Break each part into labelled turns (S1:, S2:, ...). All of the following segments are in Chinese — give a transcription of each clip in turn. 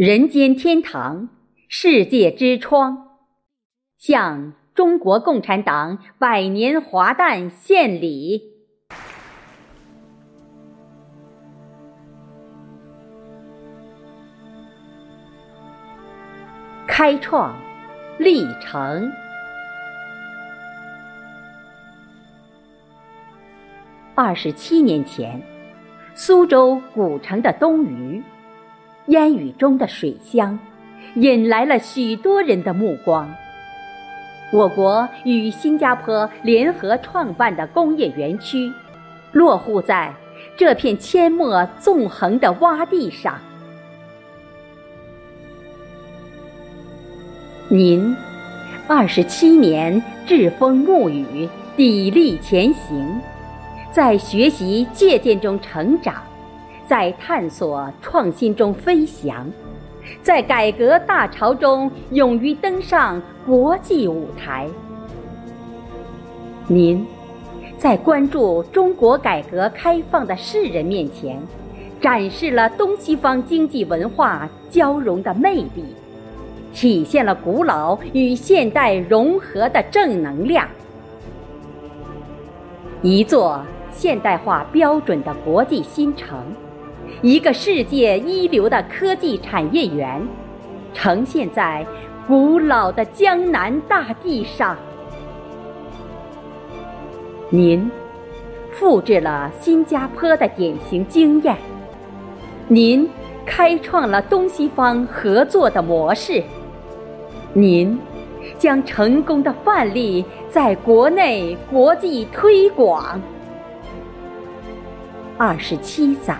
S1: 人间天堂，世界之窗，向中国共产党百年华诞献礼。开创历程。二十七年前，苏州古城的东隅。烟雨中的水乡，引来了许多人的目光。我国与新加坡联合创办的工业园区，落户在这片阡陌纵横的洼地上。您二十七年栉风沐雨，砥砺前行，在学习借鉴中成长。在探索创新中飞翔，在改革大潮中勇于登上国际舞台。您，在关注中国改革开放的世人面前，展示了东西方经济文化交融的魅力，体现了古老与现代融合的正能量。一座现代化标准的国际新城。一个世界一流的科技产业园，呈现在古老的江南大地上。您复制了新加坡的典型经验，您开创了东西方合作的模式，您将成功的范例在国内、国际推广。二十七载。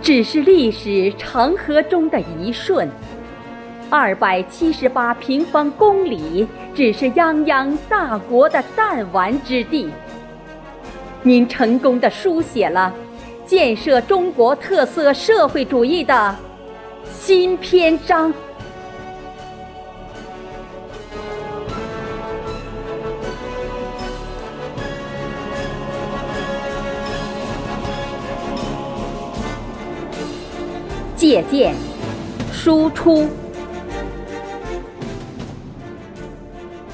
S1: 只是历史长河中的一瞬，二百七十八平方公里只是泱泱大国的弹丸之地。您成功的书写了建设中国特色社会主义的新篇章。借鉴、输出。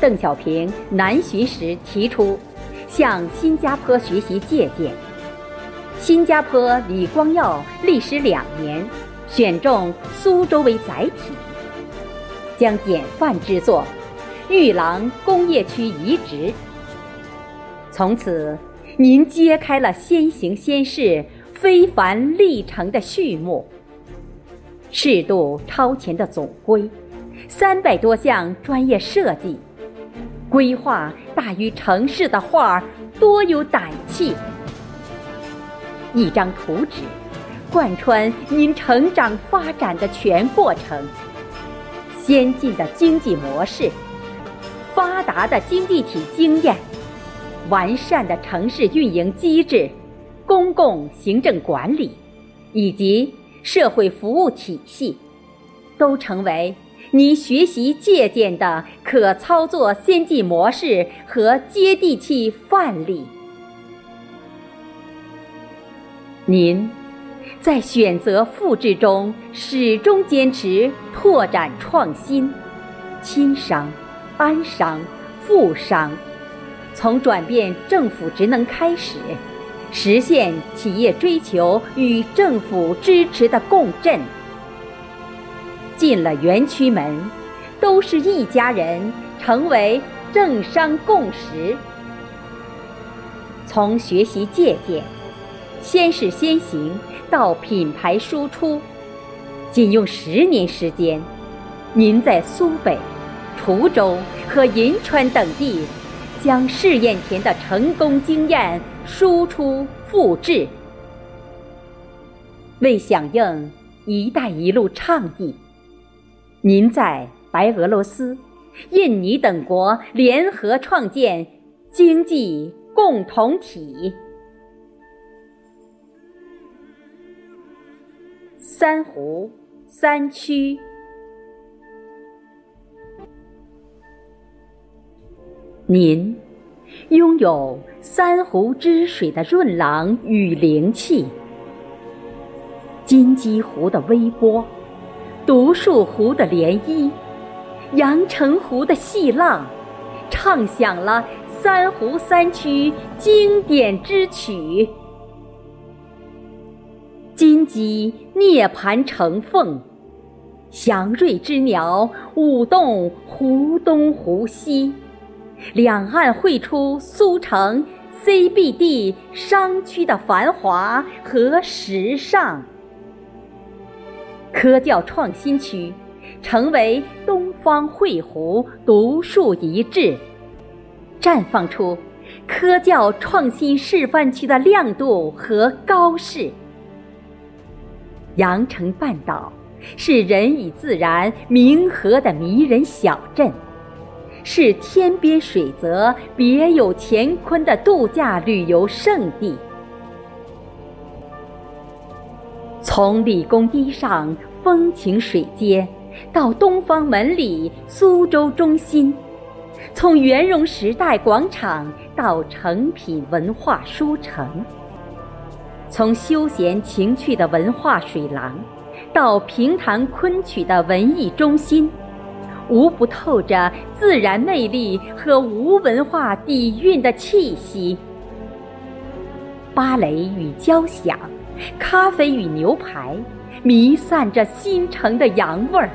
S1: 邓小平南巡时提出向新加坡学习借鉴，新加坡李光耀历时两年选中苏州为载体，将典范之作玉廊工业区移植。从此，您揭开了先行先试、非凡历程的序幕。适度超前的总规，三百多项专业设计，规划大于城市的画儿多有胆气。一张图纸，贯穿您成长发展的全过程。先进的经济模式，发达的经济体经验，完善的城市运营机制，公共行政管理，以及。社会服务体系，都成为你学习借鉴的可操作先进模式和接地气范例。您在选择复制中始终坚持拓展创新，亲商、安商、富商，从转变政府职能开始。实现企业追求与政府支持的共振。进了园区门，都是一家人，成为政商共识。从学习借鉴、先试先行到品牌输出，仅用十年时间，您在苏北、滁州和银川等地。将试验田的成功经验输出复制，为响应“一带一路”倡议，您在白俄罗斯、印尼等国联合创建经济共同体。三湖三区。您拥有三湖之水的润朗与灵气，金鸡湖的微波，独树湖的涟漪，阳澄湖的细浪，唱响了三湖三区经典之曲。金鸡涅槃成凤，祥瑞之鸟舞动湖东湖西，两岸绘出苏城 CBD 商区的繁华和时尚。科教创新区成为东方汇湖独树一帜，绽放出科教创新示范区的亮度和高势。羊城半岛是人与自然冥合的迷人小镇，是天边水泽别有乾坤的度假旅游胜地。从理工堤上风情水街，到东方门里苏州中心，从圆融时代广场到诚品文化书城。从休闲情趣的文化水廊，到平潭昆曲的文艺中心，无不透着自然魅力和无文化底蕴的气息。芭蕾与交响，咖啡与牛排，弥散着新城的洋味儿。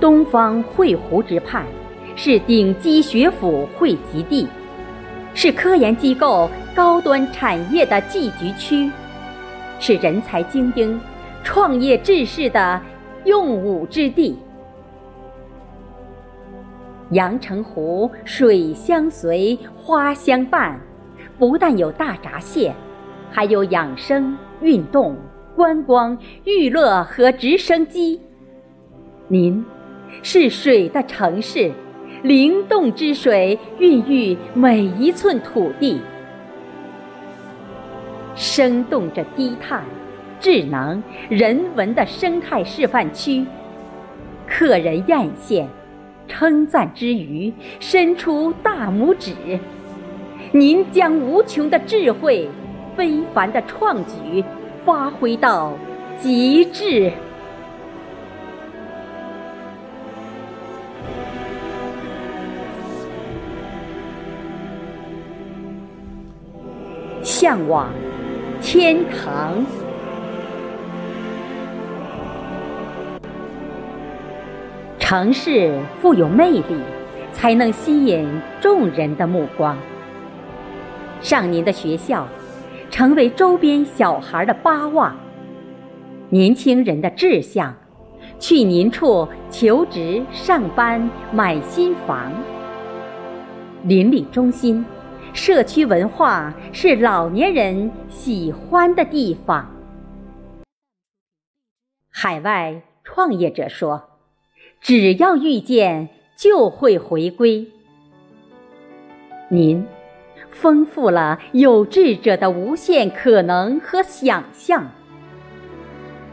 S1: 东方汇湖之畔，是顶级学府汇集地。是科研机构、高端产业的聚集区，是人才精英、创业志士的用武之地。阳澄湖水相随，花相伴，不但有大闸蟹，还有养生、运动、观光、娱乐和直升机。您，是水的城市。灵动之水孕育每一寸土地，生动着低碳、智能、人文的生态示范区。客人艳羡，称赞之余，伸出大拇指。您将无穷的智慧、非凡的创举发挥到极致。向往天堂。城市富有魅力，才能吸引众人的目光。上您的学校，成为周边小孩的巴望；年轻人的志向，去您处求职、上班、买新房。邻里中心。社区文化是老年人喜欢的地方。海外创业者说：“只要遇见，就会回归。”您丰富了有志者的无限可能和想象。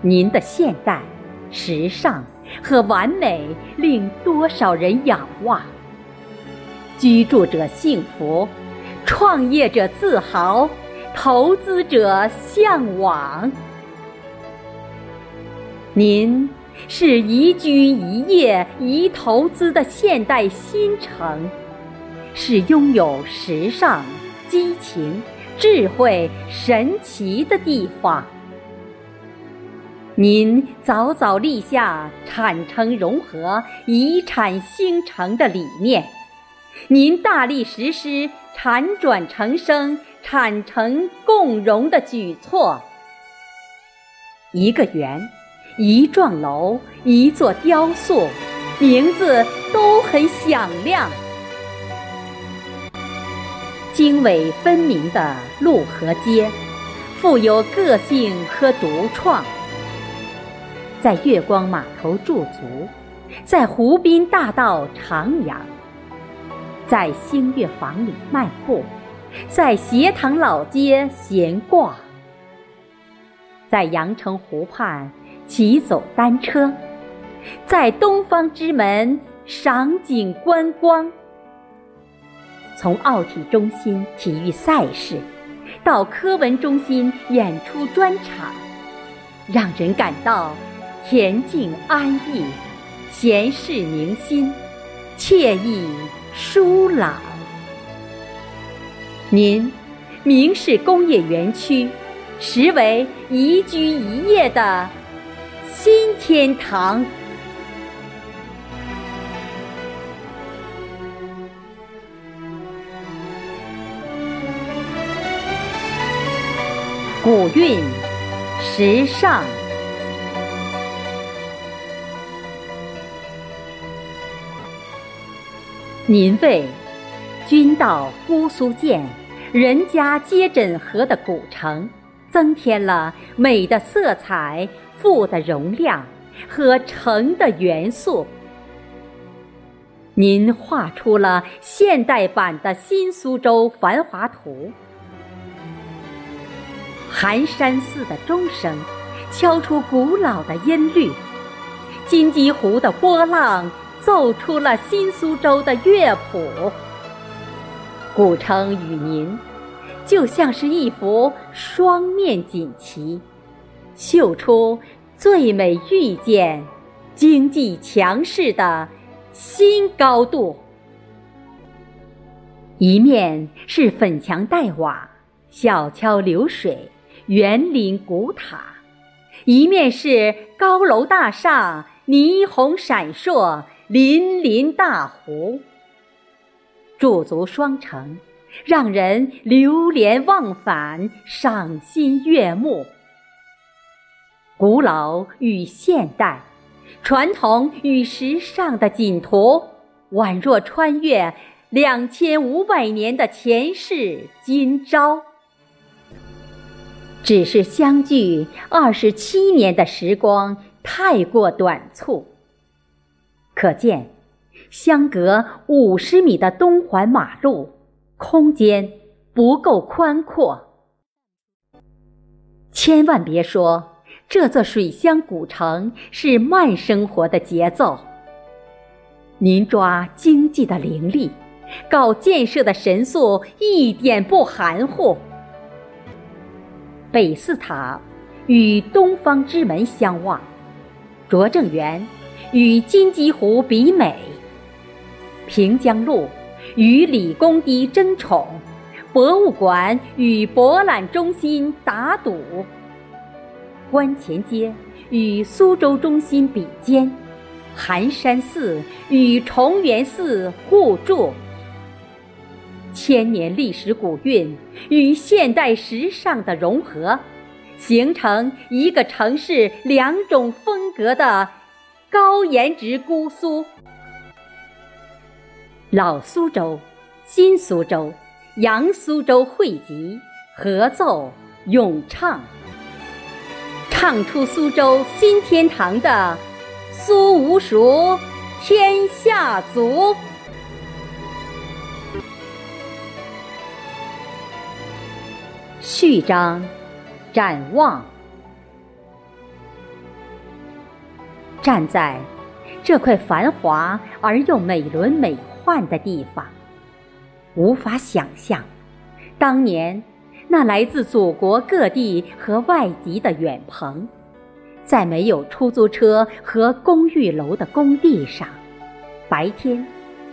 S1: 您的现代、时尚和完美令多少人仰望。居住者幸福。创业者自豪，投资者向往。您是宜居宜业宜投资的现代新城，是拥有时尚、激情、智慧、神奇的地方。您早早立下产城融合、遗产兴城的理念，您大力实施。产转成生、产城共荣的举措，一个圆、一幢楼、一座雕塑，名字都很响亮。经纬分明的路和街，富有个性和独创。在月光码头驻足，在湖滨大道徜徉。在星月坊里漫步，在斜塘老街闲逛，在阳澄湖畔骑走单车，在东方之门赏景观光。从奥体中心体育赛事，到科文中心演出专场，让人感到恬静安逸、闲适宁心、惬意舒朗。您明是工业园区，实为宜居宜业的新天堂。古韵时尚，您为君到姑苏见，人家皆枕河的古城，增添了美的色彩、富的容量和城的元素。您画出了现代版的新苏州繁华图。寒山寺的钟声，敲出古老的音律；金鸡湖的波浪，奏出了新苏州的乐谱。古城与您，就像是一幅双面锦旗，绣出最美遇见、经济强势的新高度。一面是粉墙黛瓦、小桥流水。园林古塔，一面是高楼大厦，霓虹闪烁，粼粼大湖。驻足双城，让人流连忘返，赏心悦目。古老与现代，传统与时尚的锦图，宛若穿越两千五百年的前世今朝。只是相距二十七年的时光太过短促，可见相隔五十米的东环马路空间不够宽阔。千万别说这座水乡古城是慢生活的节奏，您抓经济的灵力，搞建设的神速一点不含糊。北寺塔与东方之门相望，拙政园与金鸡湖比美，平江路与李公堤争宠，博物馆与博览中心打赌，观前街与苏州中心比肩，寒山寺与重元寺互助。千年历史古韵与现代时尚的融合，形成一个城市两种风格的高颜值姑苏。老苏州、新苏州、扬苏州汇集合奏咏唱，唱出苏州新天堂的苏无熟天下足。序章，展望。站在这块繁华而又美轮美奂的地方，无法想象当年那来自祖国各地和外籍的远朋，在没有出租车和公寓楼的工地上，白天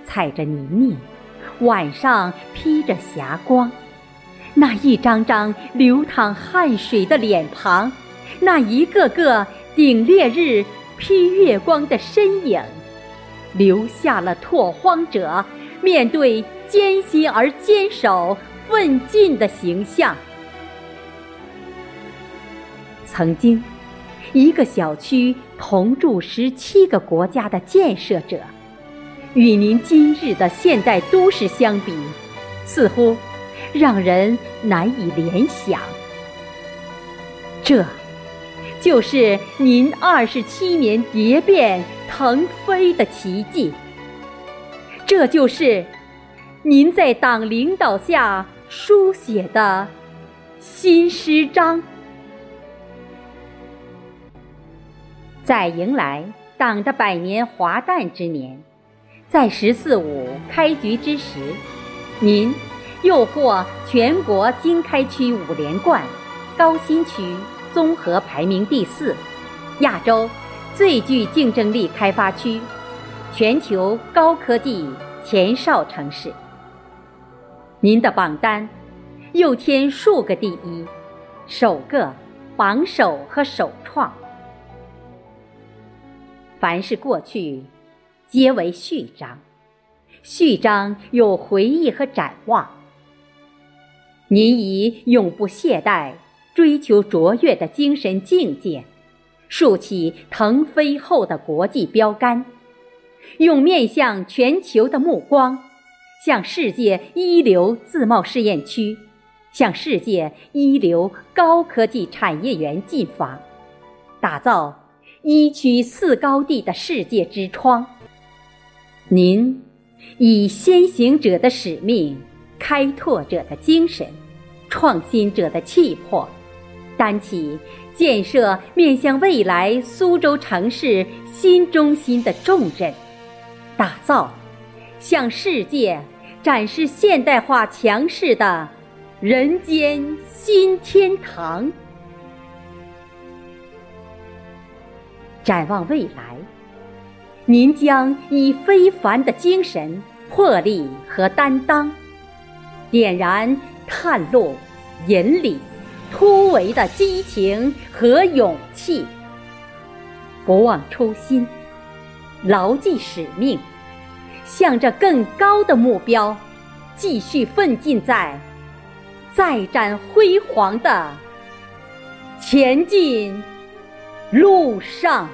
S1: 踩着泥泞，晚上披着霞光。那一张张流淌汗水的脸庞，那一个个顶烈日披月光的身影，留下了拓荒者面对艰辛而坚守奋进的形象。曾经，一个小区同住十七个国家的建设者，与您今日的现代都市相比，似乎。让人难以联想，这，就是您二十七年蝶变腾飞的奇迹。这就是您在党领导下书写的新诗章。在迎来党的百年华诞之年，在“十四五”开局之时，您。又获全国经开区五连冠、高新区综合排名第四，亚洲最具竞争力开发区，全球高科技前哨城市。您的榜单又添数个第一，首个榜首和首创。凡是过去，皆为序章，序章有回忆和展望。您以永不懈怠、追求卓越的精神境界，竖起腾飞后的国际标杆，用面向全球的目光，向世界一流自贸试验区、向世界一流高科技产业园进发，打造。一区四高地的世界之窗，您以先行者的使命、开拓者的精神、创新者的气魄，担起建设面向未来苏州城市新中心的重任，打造向世界展示现代化强势的人间新天堂。展望未来，您将以非凡的精神、魄力和担当，点燃探路、引领、突围的激情和勇气。不忘初心，牢记使命，向着更高的目标，继续奋进在再展辉煌的前进路上。